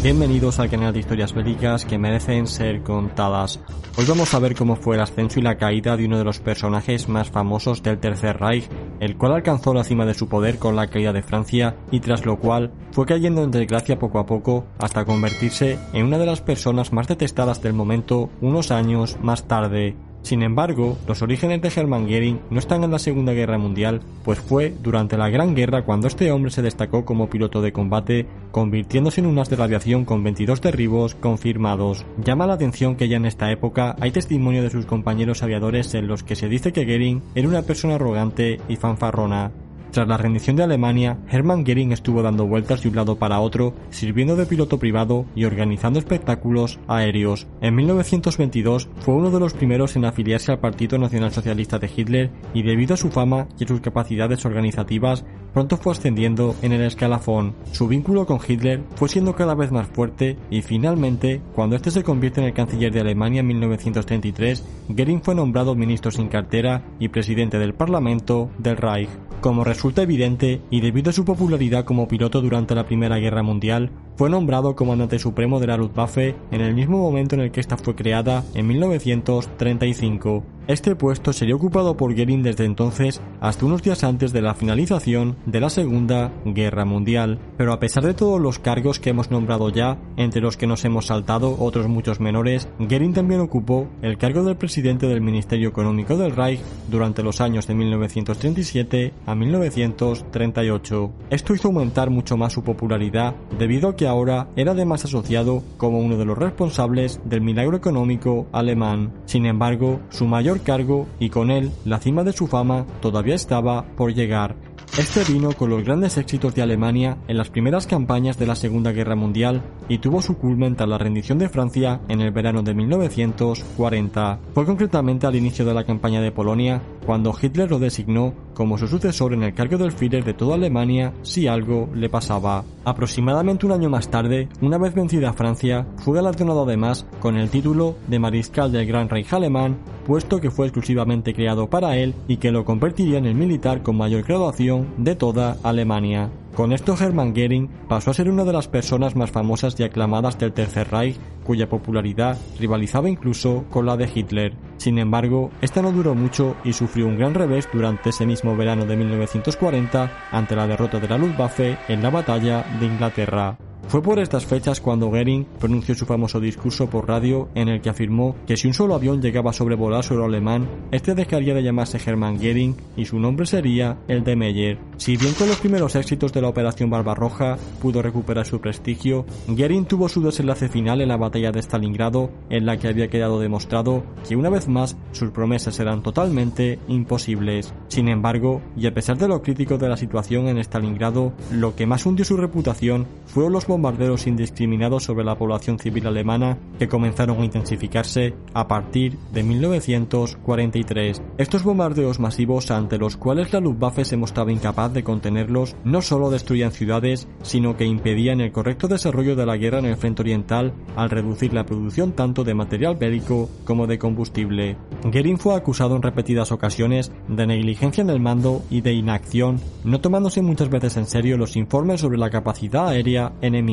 Bienvenidos al canal de historias bélicas que merecen ser contadas. Hoy vamos a ver cómo fue el ascenso y la caída de uno de los personajes más famosos del Tercer Reich, el cual alcanzó la cima de su poder con la caída de Francia y tras lo cual fue cayendo en desgracia poco a poco hasta convertirse en una de las personas más detestadas del momento unos años más tarde. Sin embargo, los orígenes de Hermann Göring no están en la Segunda Guerra Mundial, pues fue durante la Gran Guerra cuando este hombre se destacó como piloto de combate, convirtiéndose en un as de aviación con 22 derribos confirmados. Llama la atención que ya en esta época hay testimonio de sus compañeros aviadores en los que se dice que Göring era una persona arrogante y fanfarrona. Tras la rendición de Alemania, Hermann Göring estuvo dando vueltas de un lado para otro, sirviendo de piloto privado y organizando espectáculos aéreos. En 1922 fue uno de los primeros en afiliarse al Partido Nacional Socialista de Hitler y debido a su fama y a sus capacidades organizativas, pronto fue ascendiendo en el escalafón. Su vínculo con Hitler fue siendo cada vez más fuerte y finalmente, cuando este se convierte en el canciller de Alemania en 1933, Göring fue nombrado ministro sin cartera y presidente del Parlamento del Reich. Como resulta evidente, y debido a su popularidad como piloto durante la Primera Guerra Mundial, fue nombrado comandante supremo de la Luftwaffe en el mismo momento en el que esta fue creada en 1935. Este puesto sería ocupado por Goering desde entonces hasta unos días antes de la finalización de la Segunda Guerra Mundial. Pero a pesar de todos los cargos que hemos nombrado ya, entre los que nos hemos saltado otros muchos menores, Goering también ocupó el cargo del presidente del Ministerio Económico del Reich durante los años de 1937 a 1938. Esto hizo aumentar mucho más su popularidad debido a que ahora era además asociado como uno de los responsables del milagro económico alemán. Sin embargo, su mayor cargo y con él la cima de su fama todavía estaba por llegar. Este vino con los grandes éxitos de Alemania en las primeras campañas de la Segunda Guerra Mundial y tuvo su culmen tras la rendición de Francia en el verano de 1940. Fue concretamente al inicio de la campaña de Polonia cuando Hitler lo designó como su sucesor en el cargo del Führer de toda Alemania si algo le pasaba. Aproximadamente un año más tarde, una vez vencida Francia, fue galardonado además con el título de Mariscal del Gran Reich Alemán, puesto que fue exclusivamente creado para él y que lo convertiría en el militar con mayor graduación de toda Alemania. Con esto Hermann Göring pasó a ser una de las personas más famosas y aclamadas del Tercer Reich, cuya popularidad rivalizaba incluso con la de Hitler. Sin embargo, esta no duró mucho y sufrió un gran revés durante ese mismo verano de 1940 ante la derrota de la Luftwaffe en la batalla de Inglaterra. Fue por estas fechas cuando Goering pronunció su famoso discurso por radio en el que afirmó que si un solo avión llegaba a sobrevolar suelo alemán, este dejaría de llamarse Hermann Goering y su nombre sería el de Meyer. Si bien con los primeros éxitos de la Operación Barbarroja pudo recuperar su prestigio, Goering tuvo su desenlace final en la batalla de Stalingrado, en la que había quedado demostrado que una vez más sus promesas eran totalmente imposibles. Sin embargo, y a pesar de lo crítico de la situación en Stalingrado, lo que más hundió su reputación fueron los bombardeos indiscriminados sobre la población civil alemana que comenzaron a intensificarse a partir de 1943. Estos bombardeos masivos ante los cuales la Luftwaffe se mostraba incapaz de contenerlos no solo destruían ciudades, sino que impedían el correcto desarrollo de la guerra en el frente oriental al reducir la producción tanto de material bélico como de combustible. Goering fue acusado en repetidas ocasiones de negligencia en el mando y de inacción, no tomándose muchas veces en serio los informes sobre la capacidad aérea enemiga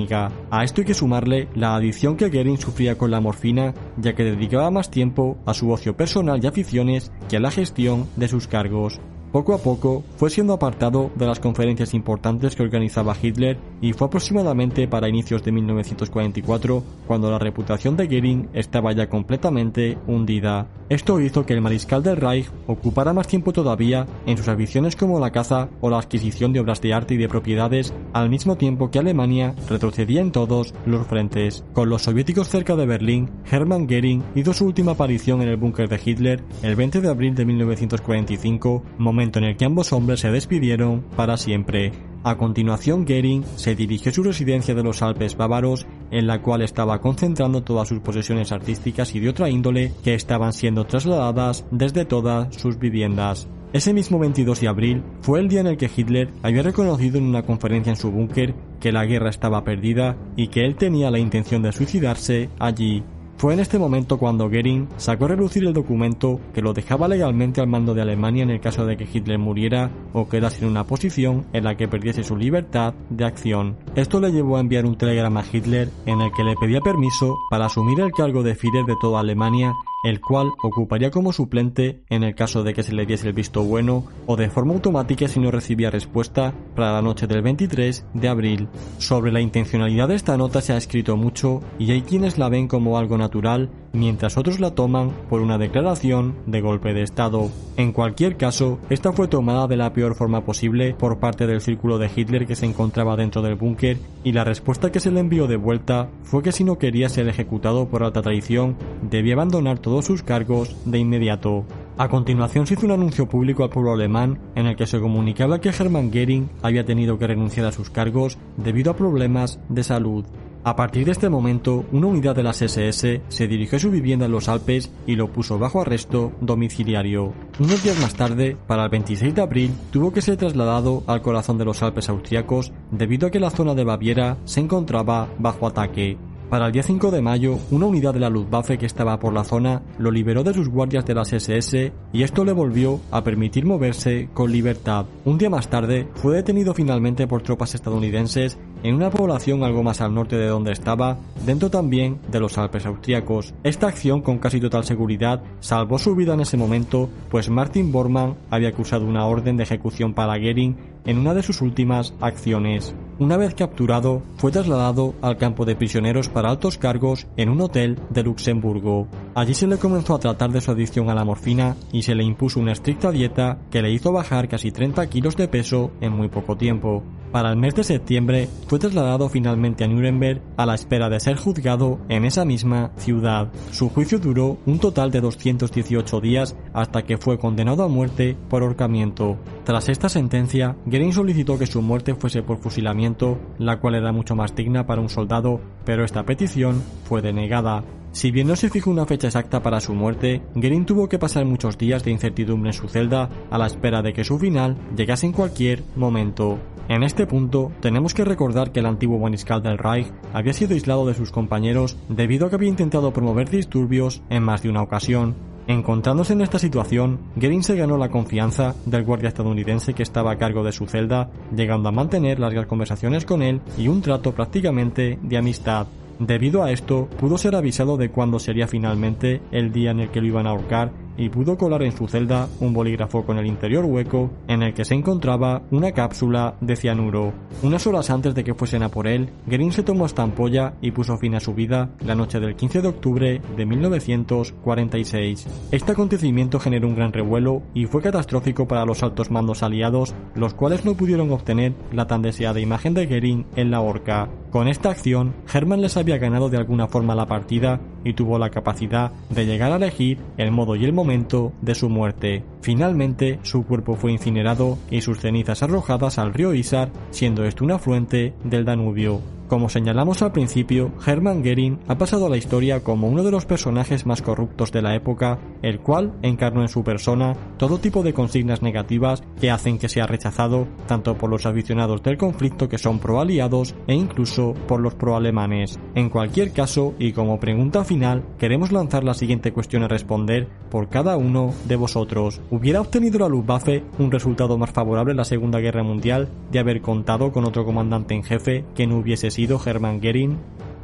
a esto hay que sumarle la adicción que Goering sufría con la morfina, ya que dedicaba más tiempo a su ocio personal y aficiones que a la gestión de sus cargos. Poco a poco fue siendo apartado de las conferencias importantes que organizaba Hitler y fue aproximadamente para inicios de 1944 cuando la reputación de Goering estaba ya completamente hundida. Esto hizo que el mariscal del Reich ocupara más tiempo todavía en sus aficiones como la caza o la adquisición de obras de arte y de propiedades, al mismo tiempo que Alemania retrocedía en todos los frentes. Con los soviéticos cerca de Berlín, Hermann Goering hizo su última aparición en el búnker de Hitler el 20 de abril de 1945, momento en el que ambos hombres se despidieron para siempre. A continuación, Goering se dirigió a su residencia de los Alpes bávaros, en la cual estaba concentrando todas sus posesiones artísticas y de otra índole que estaban siendo trasladadas desde todas sus viviendas. Ese mismo 22 de abril fue el día en el que Hitler había reconocido en una conferencia en su búnker que la guerra estaba perdida y que él tenía la intención de suicidarse allí. Fue en este momento cuando Goering sacó a relucir el documento que lo dejaba legalmente al mando de Alemania en el caso de que Hitler muriera o quedase en una posición en la que perdiese su libertad de acción. Esto le llevó a enviar un telegrama a Hitler en el que le pedía permiso para asumir el cargo de Führer de toda Alemania el cual ocuparía como suplente en el caso de que se le diese el visto bueno o de forma automática si no recibía respuesta para la noche del 23 de abril. Sobre la intencionalidad de esta nota se ha escrito mucho y hay quienes la ven como algo natural mientras otros la toman por una declaración de golpe de Estado. En cualquier caso, esta fue tomada de la peor forma posible por parte del círculo de Hitler que se encontraba dentro del búnker y la respuesta que se le envió de vuelta fue que si no quería ser ejecutado por alta traición, debía abandonar todos sus cargos de inmediato. A continuación se hizo un anuncio público al pueblo alemán en el que se comunicaba que Hermann Göring había tenido que renunciar a sus cargos debido a problemas de salud. A partir de este momento, una unidad de las SS se dirigió a su vivienda en los Alpes y lo puso bajo arresto domiciliario. Unos días más tarde, para el 26 de abril, tuvo que ser trasladado al corazón de los Alpes austriacos debido a que la zona de Baviera se encontraba bajo ataque. Para el día 5 de mayo, una unidad de la Luftwaffe que estaba por la zona lo liberó de sus guardias de las SS y esto le volvió a permitir moverse con libertad. Un día más tarde, fue detenido finalmente por tropas estadounidenses en una población algo más al norte de donde estaba, dentro también de los Alpes austriacos. Esta acción con casi total seguridad salvó su vida en ese momento, pues Martin Bormann había acusado una orden de ejecución para Goering en una de sus últimas acciones. Una vez capturado, fue trasladado al campo de prisioneros para altos cargos en un hotel de Luxemburgo. Allí se le comenzó a tratar de su adicción a la morfina y se le impuso una estricta dieta que le hizo bajar casi 30 kilos de peso en muy poco tiempo. Para el mes de septiembre fue trasladado finalmente a Nuremberg a la espera de ser juzgado en esa misma ciudad. Su juicio duró un total de 218 días hasta que fue condenado a muerte por ahorcamiento. Tras esta sentencia, Goering solicitó que su muerte fuese por fusilamiento, la cual era mucho más digna para un soldado, pero esta petición fue denegada. Si bien no se fijó una fecha exacta para su muerte, Goering tuvo que pasar muchos días de incertidumbre en su celda a la espera de que su final llegase en cualquier momento. En este punto, tenemos que recordar que el antiguo mariscal del Reich había sido aislado de sus compañeros debido a que había intentado promover disturbios en más de una ocasión. Encontrándose en esta situación, Goering se ganó la confianza del guardia estadounidense que estaba a cargo de su celda, llegando a mantener largas conversaciones con él y un trato prácticamente de amistad. Debido a esto, pudo ser avisado de cuándo sería finalmente el día en el que lo iban a ahorcar y pudo colar en su celda un bolígrafo con el interior hueco en el que se encontraba una cápsula de cianuro. Unas horas antes de que fuesen a por él, Green se tomó esta ampolla y puso fin a su vida la noche del 15 de octubre de 1946. Este acontecimiento generó un gran revuelo y fue catastrófico para los altos mandos aliados, los cuales no pudieron obtener la tan deseada imagen de Goering en la horca. Con esta acción, Hermann les había ganado de alguna forma la partida y tuvo la capacidad de llegar a elegir el modo y el momento de su muerte. Finalmente, su cuerpo fue incinerado y sus cenizas arrojadas al río Isar, siendo esto un afluente del Danubio. Como señalamos al principio, Hermann Goering ha pasado a la historia como uno de los personajes más corruptos de la época, el cual encarnó en su persona todo tipo de consignas negativas que hacen que sea rechazado tanto por los aficionados del conflicto que son pro-aliados e incluso por los pro-alemanes. En cualquier caso, y como pregunta final, queremos lanzar la siguiente cuestión a responder por cada uno de vosotros. ¿Hubiera obtenido la Luftwaffe un resultado más favorable en la Segunda Guerra Mundial de haber contado con otro comandante en jefe que no hubiese sido Hermann Goering?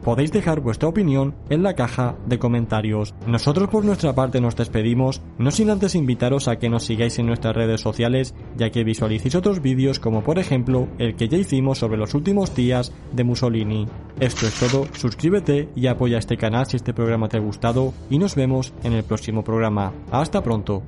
Podéis dejar vuestra opinión en la caja de comentarios. Nosotros por nuestra parte nos despedimos, no sin antes invitaros a que nos sigáis en nuestras redes sociales, ya que visualicéis otros vídeos como por ejemplo el que ya hicimos sobre los últimos días de Mussolini. Esto es todo, suscríbete y apoya este canal si este programa te ha gustado y nos vemos en el próximo programa. Hasta pronto.